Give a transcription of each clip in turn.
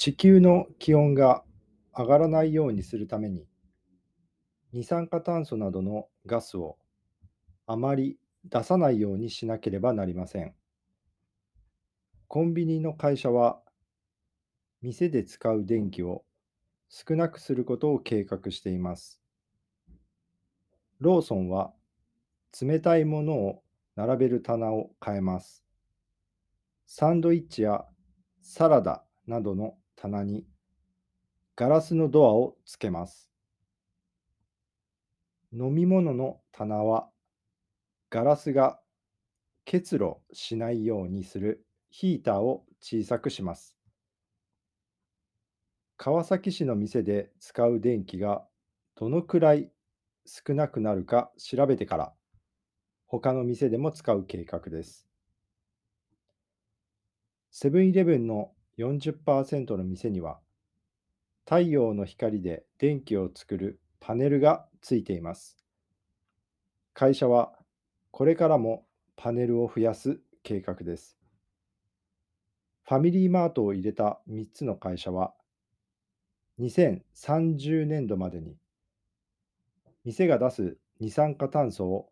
地球の気温が上がらないようにするために、二酸化炭素などのガスをあまり出さないようにしなければなりません。コンビニの会社は、店で使う電気を少なくすることを計画しています。ローソンは、冷たいものを並べる棚を変えます。サンドイッチやサラダなどの棚にガラスのドアをつけます。飲み物の棚はガラスが結露しないようにするヒーターを小さくします。川崎市の店で使う電気がどのくらい少なくなるか調べてから他の店でも使う計画です。セブンイレブンの40%の店には太陽の光で電気を作るパネルがついています。会社はこれからもパネルを増やす計画です。ファミリーマートを入れた3つの会社は2030年度までに店が出す二酸化炭素を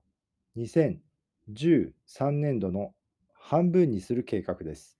2013年度の半分にする計画です。